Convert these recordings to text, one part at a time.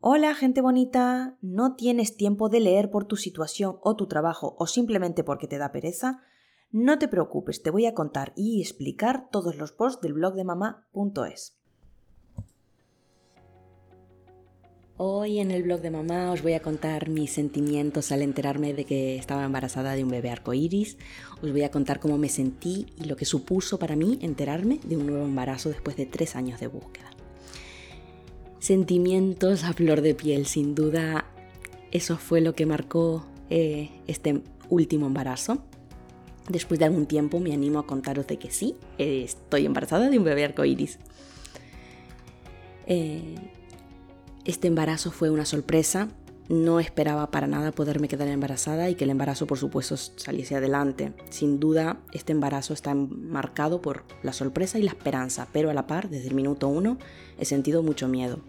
Hola, gente bonita. ¿No tienes tiempo de leer por tu situación o tu trabajo o simplemente porque te da pereza? No te preocupes, te voy a contar y explicar todos los posts del blog de mamá.es. Hoy en el blog de mamá os voy a contar mis sentimientos al enterarme de que estaba embarazada de un bebé arcoíris. Os voy a contar cómo me sentí y lo que supuso para mí enterarme de un nuevo embarazo después de tres años de búsqueda sentimientos a flor de piel, sin duda eso fue lo que marcó eh, este último embarazo. Después de algún tiempo me animo a contaros de que sí, estoy embarazada de un bebé arcoíris. Eh, este embarazo fue una sorpresa, no esperaba para nada poderme quedar embarazada y que el embarazo por supuesto saliese adelante. Sin duda este embarazo está marcado por la sorpresa y la esperanza, pero a la par, desde el minuto uno, he sentido mucho miedo.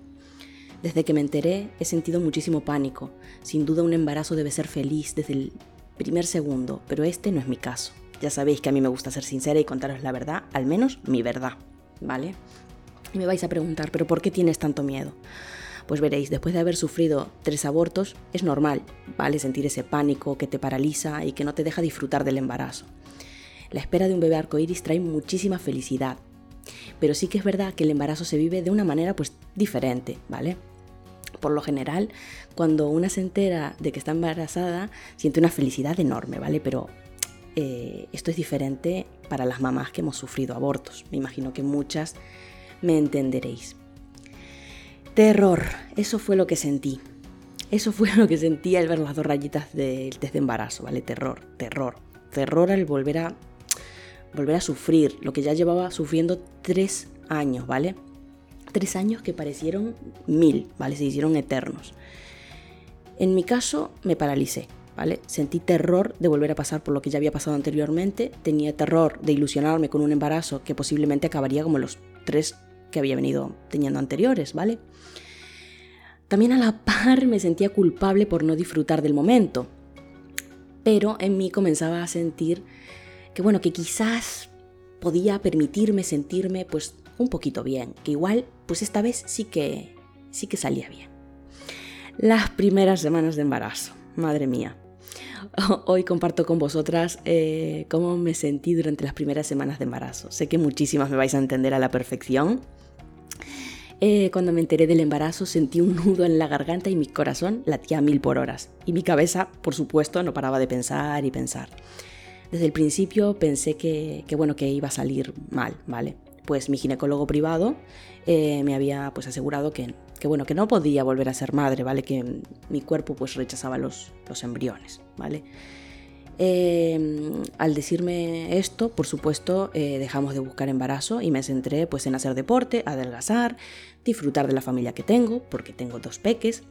Desde que me enteré he sentido muchísimo pánico. Sin duda un embarazo debe ser feliz desde el primer segundo, pero este no es mi caso. Ya sabéis que a mí me gusta ser sincera y contaros la verdad, al menos mi verdad, ¿vale? Y me vais a preguntar, ¿pero por qué tienes tanto miedo? Pues veréis, después de haber sufrido tres abortos, es normal, ¿vale? Sentir ese pánico que te paraliza y que no te deja disfrutar del embarazo. La espera de un bebé arcoíris trae muchísima felicidad, pero sí que es verdad que el embarazo se vive de una manera pues diferente, ¿vale? Por lo general, cuando una se entera de que está embarazada, siente una felicidad enorme, ¿vale? Pero eh, esto es diferente para las mamás que hemos sufrido abortos. Me imagino que muchas me entenderéis. Terror, eso fue lo que sentí. Eso fue lo que sentí al ver las dos rayitas del test de embarazo, ¿vale? Terror, terror. Terror al volver a, volver a sufrir lo que ya llevaba sufriendo tres años, ¿vale? Tres años que parecieron mil, ¿vale? Se hicieron eternos. En mi caso me paralicé, ¿vale? Sentí terror de volver a pasar por lo que ya había pasado anteriormente, tenía terror de ilusionarme con un embarazo que posiblemente acabaría como los tres que había venido teniendo anteriores, ¿vale? También a la par me sentía culpable por no disfrutar del momento, pero en mí comenzaba a sentir que bueno, que quizás podía permitirme sentirme pues un poquito bien, que igual, pues esta vez sí que, sí que salía bien. Las primeras semanas de embarazo, madre mía. Hoy comparto con vosotras eh, cómo me sentí durante las primeras semanas de embarazo. Sé que muchísimas me vais a entender a la perfección. Eh, cuando me enteré del embarazo sentí un nudo en la garganta y mi corazón latía a mil por horas. Y mi cabeza, por supuesto, no paraba de pensar y pensar. Desde el principio pensé que, bueno, que iba a salir mal, ¿vale? pues mi ginecólogo privado eh, me había pues asegurado que, bueno, que no podía volver a ser madre, ¿vale? Que mi cuerpo pues rechazaba los, los embriones, ¿vale? Em, al decirme esto, por supuesto, eh, dejamos de buscar embarazo y me centré pues en hacer deporte, adelgazar, disfrutar de la familia que tengo, porque tengo dos peques.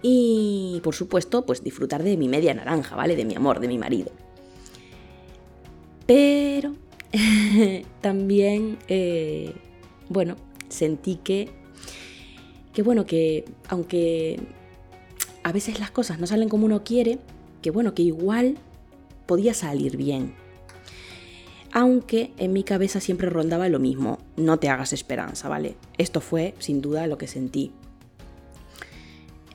Y por supuesto, pues disfrutar de mi media naranja, ¿vale? De mi amor, de mi marido. Pero también, eh, bueno, sentí que, que, bueno, que aunque a veces las cosas no salen como uno quiere, que bueno, que igual podía salir bien. Aunque en mi cabeza siempre rondaba lo mismo, no te hagas esperanza, ¿vale? Esto fue sin duda lo que sentí.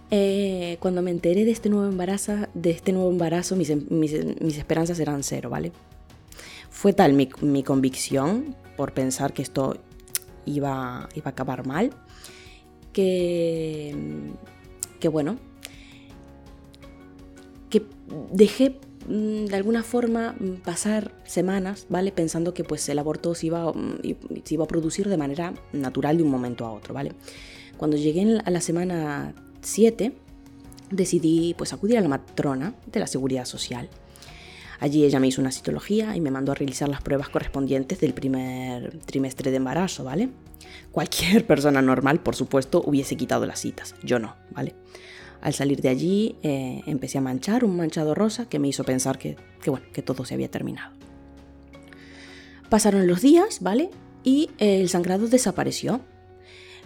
Eh, cuando me enteré de este nuevo embarazo, de este nuevo embarazo mis, mis esperanzas eran cero, ¿vale? Fue tal mi, convicción por pensar que esto iba, iba a acabar mal, que, que bueno, que dejé mm, de alguna forma mm, pasar semanas, ¿vale? Pensando que pues el aborto se iba, mm, se iba a producir de manera natural de un momento a otro, ¿vale? Cuando llegué a la semana 7, decidí pues acudir a la matrona de la seguridad social Allí ella me hizo una citología y me mandó a realizar las pruebas correspondientes del primer trimestre de embarazo, ¿vale? Cualquier persona normal, por supuesto, hubiese quitado las citas, yo no, ¿vale? Al salir de allí eh, empecé a manchar un manchado rosa que me hizo pensar que, bueno, que todo se había terminado. Pasaron los días, ¿vale? Y el sangrado desapareció.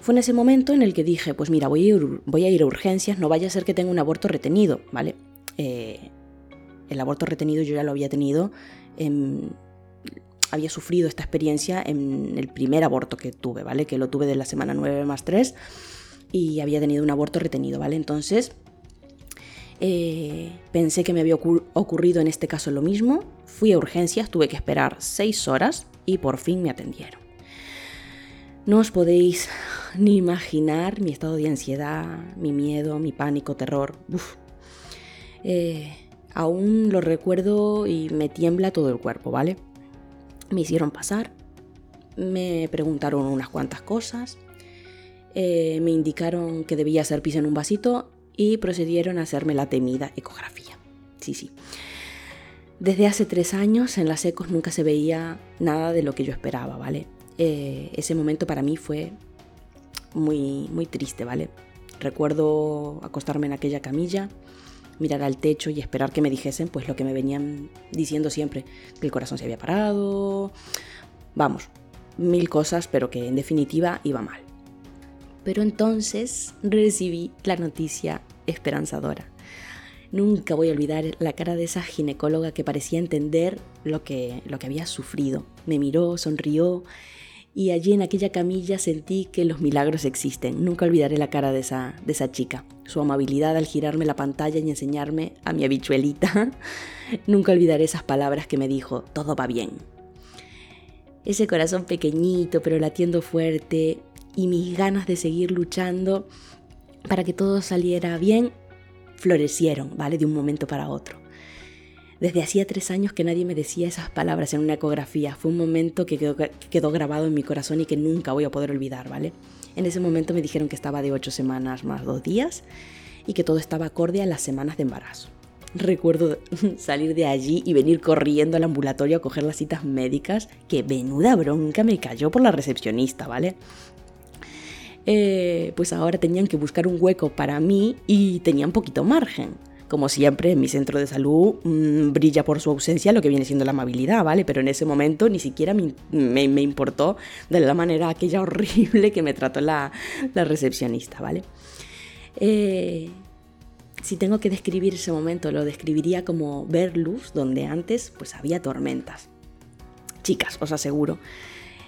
Fue en ese momento en el que dije, pues mira, voy a ir, voy a, ir a urgencias, no vaya a ser que tenga un aborto retenido, ¿vale? Eh, el aborto retenido yo ya lo había tenido, había sufrido esta experiencia en el primer aborto que tuve, ¿vale? Que lo tuve de la semana 9 más 3 y había tenido un aborto retenido, ¿vale? Entonces eh, pensé que me había ocurrido en este caso lo mismo, fui a urgencias, tuve que esperar seis horas y por fin me atendieron. No os podéis ni imaginar mi estado de ansiedad, mi miedo, mi pánico, terror. Eh, aún lo recuerdo y me tiembla todo el cuerpo, ¿vale? Me hicieron pasar, me preguntaron unas cuantas cosas, eh, me indicaron que debía hacer pis en un vasito y procedieron a hacerme la temida ecografía. Sí, sí. Desde hace tres años en las ecos nunca se veía nada de lo que yo esperaba, ¿vale? Eh, ese momento para mí fue muy, muy triste, ¿vale? Recuerdo acostarme en aquella camilla, mirar al techo y esperar que me dijesen pues lo que me venían diciendo siempre, que el corazón se había parado, vamos, mil cosas, pero que en definitiva iba mal. Pero entonces recibí la noticia esperanzadora. Nunca voy a olvidar la cara de esa ginecóloga que parecía entender lo que, lo que había sufrido. Me miró, sonrió y allí en aquella camilla sentí que los milagros existen. Nunca olvidaré la cara de esa, de esa chica, su amabilidad al girarme la pantalla y enseñarme a mi habichuelita. Nunca olvidaré esas palabras que me dijo, todo va bien. Ese corazón pequeñito pero latiendo fuerte, y mis ganas de seguir luchando para que todo saliera bien florecieron, ¿vale? De un momento para otro. Desde hacía tres años que nadie me decía esas palabras en una ecografía. Fue un momento que quedó, grabado en mi corazón y que nunca voy a poder olvidar, ¿vale? En ese momento me dijeron que estaba de ocho semanas más dos días y que todo estaba acorde a las semanas de embarazo. Recuerdo salir de allí y venir corriendo al ambulatorio a coger las citas médicas, que venuda bronca me cayó por la recepcionista, ¿vale? Eh, pues ahora tenían que buscar un hueco para mí y tenían poquito margen. Como siempre, en mi centro de salud mm, brilla por su ausencia lo que viene siendo la amabilidad, ¿vale? Pero en ese momento ni siquiera me, importó de la manera aquella horrible que me trató la, recepcionista, ¿vale? Eh, si tengo que describir ese momento, lo describiría como ver luz donde antes pues había tormentas. Chicas, os aseguro,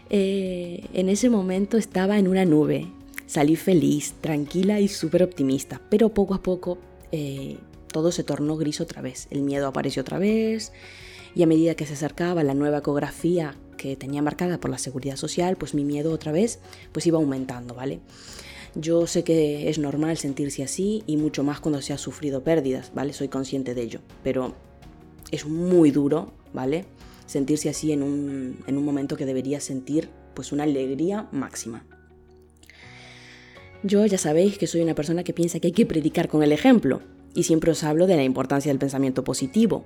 eh, en ese momento estaba en una nube, Salí feliz, tranquila y súper optimista, pero poco a poco eh, todo se tornó gris otra vez. El miedo apareció otra vez y a medida que se acercaba la nueva ecografía que tenía marcada por la seguridad social, pues mi miedo otra vez pues iba aumentando, ¿vale? Yo sé que es normal sentirse así y mucho más cuando se ha sufrido pérdidas, ¿vale? Soy consciente de ello, pero es muy duro, ¿vale? Sentirse así en un, en un momento que debería sentir pues una alegría máxima. Yo ya sabéis que soy una persona que piensa que hay que predicar con el ejemplo y siempre os hablo de la importancia del pensamiento positivo.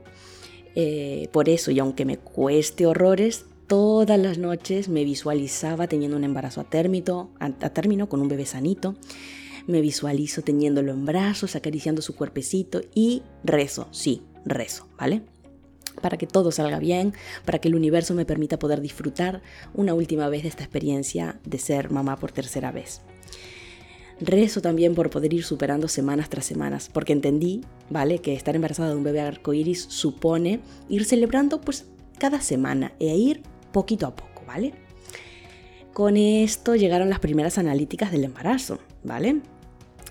Eh, por eso, y aunque me cueste horrores, todas las noches me visualizaba teniendo un embarazo a término, a, término con un bebé sanito. Me visualizo teniéndolo en brazos, acariciando su cuerpecito y rezo, sí, rezo, ¿vale? Para que todo salga bien, para que el universo me permita poder disfrutar una última vez de esta experiencia de ser mamá por tercera vez. Rezo también por poder ir superando semanas tras semanas, porque entendí, ¿vale? Que estar embarazada de un bebé arcoíris supone ir celebrando pues cada semana e ir poquito a poco, ¿vale? Con esto llegaron las primeras analíticas del embarazo, ¿vale?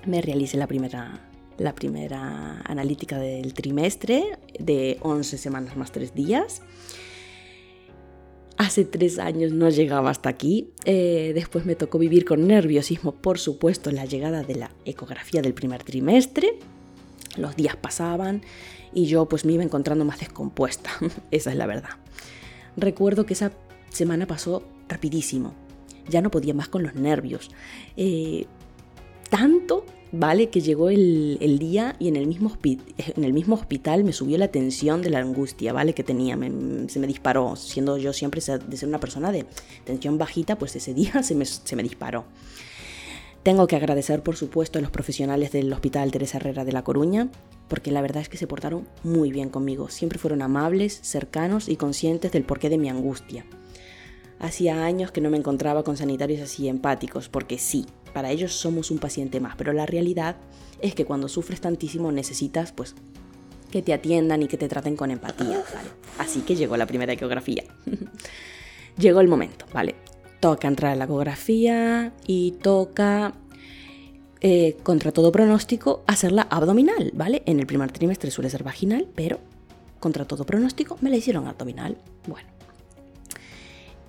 Me realicé la primera, la primera analítica del trimestre de 11 semanas más 3 días Hace tres años no llegaba hasta aquí. Eh, después me tocó vivir con nerviosismo, por supuesto, la llegada de la ecografía del primer trimestre. Los días pasaban y yo pues me iba encontrando más descompuesta. Esa es la verdad. Recuerdo que esa semana pasó rapidísimo. Ya no podía más con los nervios. Eh, tanto ¿vale? Que llegó el, día y en el, mismo en el mismo hospital me subió la tensión de la angustia, ¿vale? Que tenía, se me disparó, siendo yo siempre de ser una persona de tensión bajita, pues ese día se me, se me disparó. Tengo que agradecer, por supuesto, a los profesionales del Hospital Teresa Herrera de La Coruña, porque la verdad es que se portaron muy bien conmigo. Siempre fueron amables, cercanos y conscientes del porqué de mi angustia. Hacía años que no me encontraba con sanitarios así empáticos, porque sí, para ellos somos un paciente más, pero la realidad es que cuando sufres tantísimo necesitas pues que te atiendan y que te traten con empatía, Así que llegó la primera ecografía. llegó el momento, ¿vale? Toca entrar a la ecografía y toca eh, contra todo pronóstico, hacerla abdominal, ¿vale? En el primer trimestre suele ser vaginal, pero contra todo pronóstico me la hicieron abdominal. Bueno.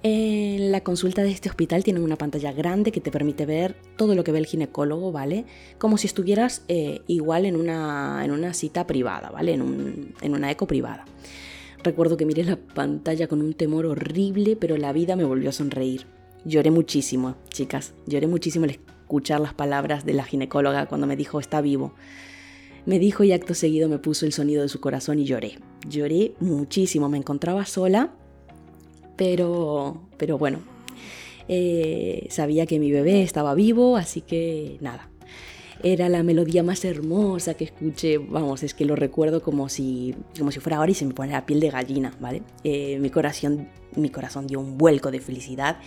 En la consulta de este hospital tienen una pantalla grande que te permite ver todo lo que ve el ginecólogo, ¿vale? Como si estuvieras eh, igual en una, en una cita privada, ¿vale? En, en una eco privada. Recuerdo que miré la pantalla con un temor horrible, pero la vida me volvió a sonreír. Lloré muchísimo, chicas, lloré muchísimo al escuchar las palabras de la ginecóloga cuando me dijo está vivo. Me dijo y acto seguido me puso el sonido de su corazón y lloré. Lloré muchísimo, me encontraba sola, pero, pero bueno, eh, sabía que mi bebé estaba vivo, así que nada. Era la melodía más hermosa que escuché, vamos, es que lo recuerdo como si, como si fuera ahora y se me pone la piel de gallina, ¿vale? Eh, mi, corazón, mi corazón dio un vuelco de felicidad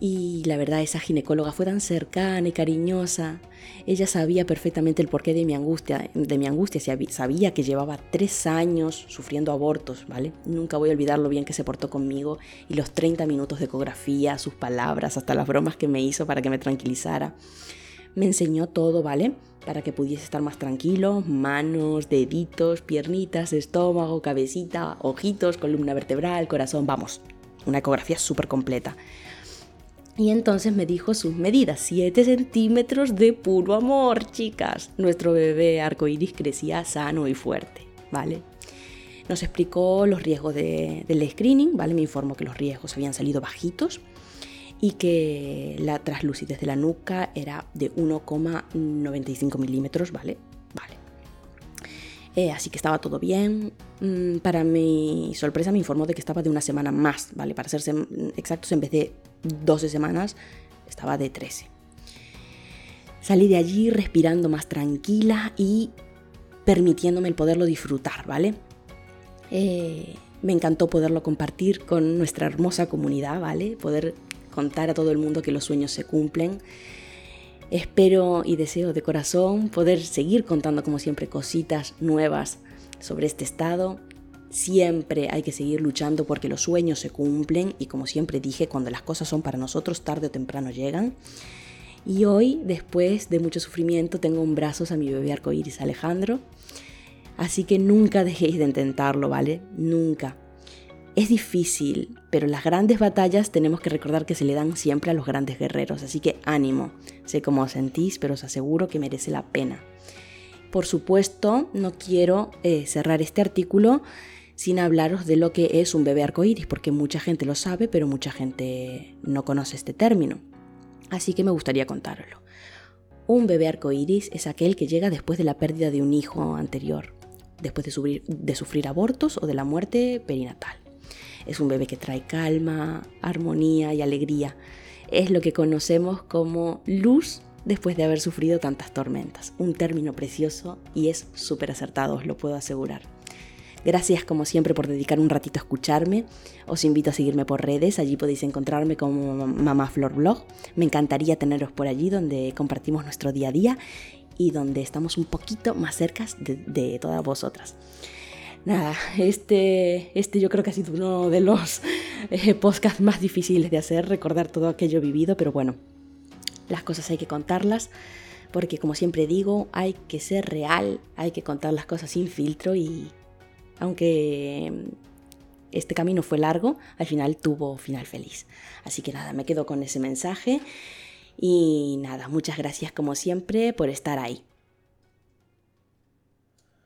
y la verdad, esa ginecóloga fue tan cercana y cariñosa. Ella sabía perfectamente el porqué de mi angustia, de mi angustia. Sabía que llevaba tres años sufriendo abortos, ¿vale? Nunca voy a olvidar lo bien que se portó conmigo y los 30 minutos de ecografía, sus palabras, hasta las bromas que me hizo para que me tranquilizara. Me enseñó todo, ¿vale? Para que pudiese estar más tranquilo, manos, deditos, piernitas, estómago, cabecita, ojitos, columna vertebral, corazón, vamos, una ecografía súper completa. Y entonces me dijo sus medidas, 7 centímetros de puro amor, chicas. Nuestro bebé arcoíris crecía sano y fuerte, ¿vale? Nos explicó los riesgos del screening, ¿vale? Me informó que los riesgos habían salido bajitos y que la traslucidez de la nuca era de 1,95 milímetros, ¿vale? Eh, así que estaba todo bien. Mm, para mi sorpresa me informó de que estaba de una semana más, ¿vale? Para ser exactos, en vez de 12 semanas, estaba de 13. Salí de allí respirando más tranquila y permitiéndome el poderlo disfrutar, ¿vale? Eh, me encantó poderlo compartir con nuestra hermosa comunidad, ¿vale? Poder contar a todo el mundo que los sueños se cumplen. Espero y deseo de corazón poder seguir contando como siempre cositas nuevas sobre este estado Siempre hay que seguir luchando porque los sueños se cumplen y como siempre dije, cuando las cosas son para nosotros, tarde o temprano llegan. Y hoy, después de mucho sufrimiento, tengo en brazos a mi bebé arcoíris Alejandro. Así que nunca dejéis de intentarlo, ¿vale? Nunca. Es difícil, pero las grandes batallas tenemos que recordar que se le dan siempre a los grandes guerreros. Así que ánimo. Sé cómo os sentís, pero os aseguro que merece la pena. Por supuesto, no quiero eh, cerrar este artículo sin hablaros de lo que es un bebé arcoíris, porque mucha gente lo sabe, pero mucha gente no conoce este término. Así que me gustaría contároslo. Un bebé arcoíris es aquel que llega después de la pérdida de un hijo anterior, después de de sufrir abortos o de la muerte perinatal. Es un bebé que trae calma, armonía y alegría. Es lo que conocemos como luz después de haber sufrido tantas tormentas. Un término precioso y es súper acertado, os lo puedo asegurar. Gracias como siempre por dedicar un ratito a escucharme. Os invito a seguirme por redes, allí podéis encontrarme como Mamá Flor Blog. Me encantaría teneros por allí donde compartimos nuestro día a día y donde estamos un poquito más cerca de, todas vosotras. Nada, este, este yo creo que ha sido uno de los eh, podcasts más difíciles de hacer, recordar todo aquello vivido, pero bueno, las cosas hay que contarlas porque como siempre digo, hay que ser real, hay que contar las cosas sin filtro y aunque este camino fue largo, al final tuvo final feliz. Así que nada, me quedo con ese mensaje y nada, muchas gracias como siempre por estar ahí.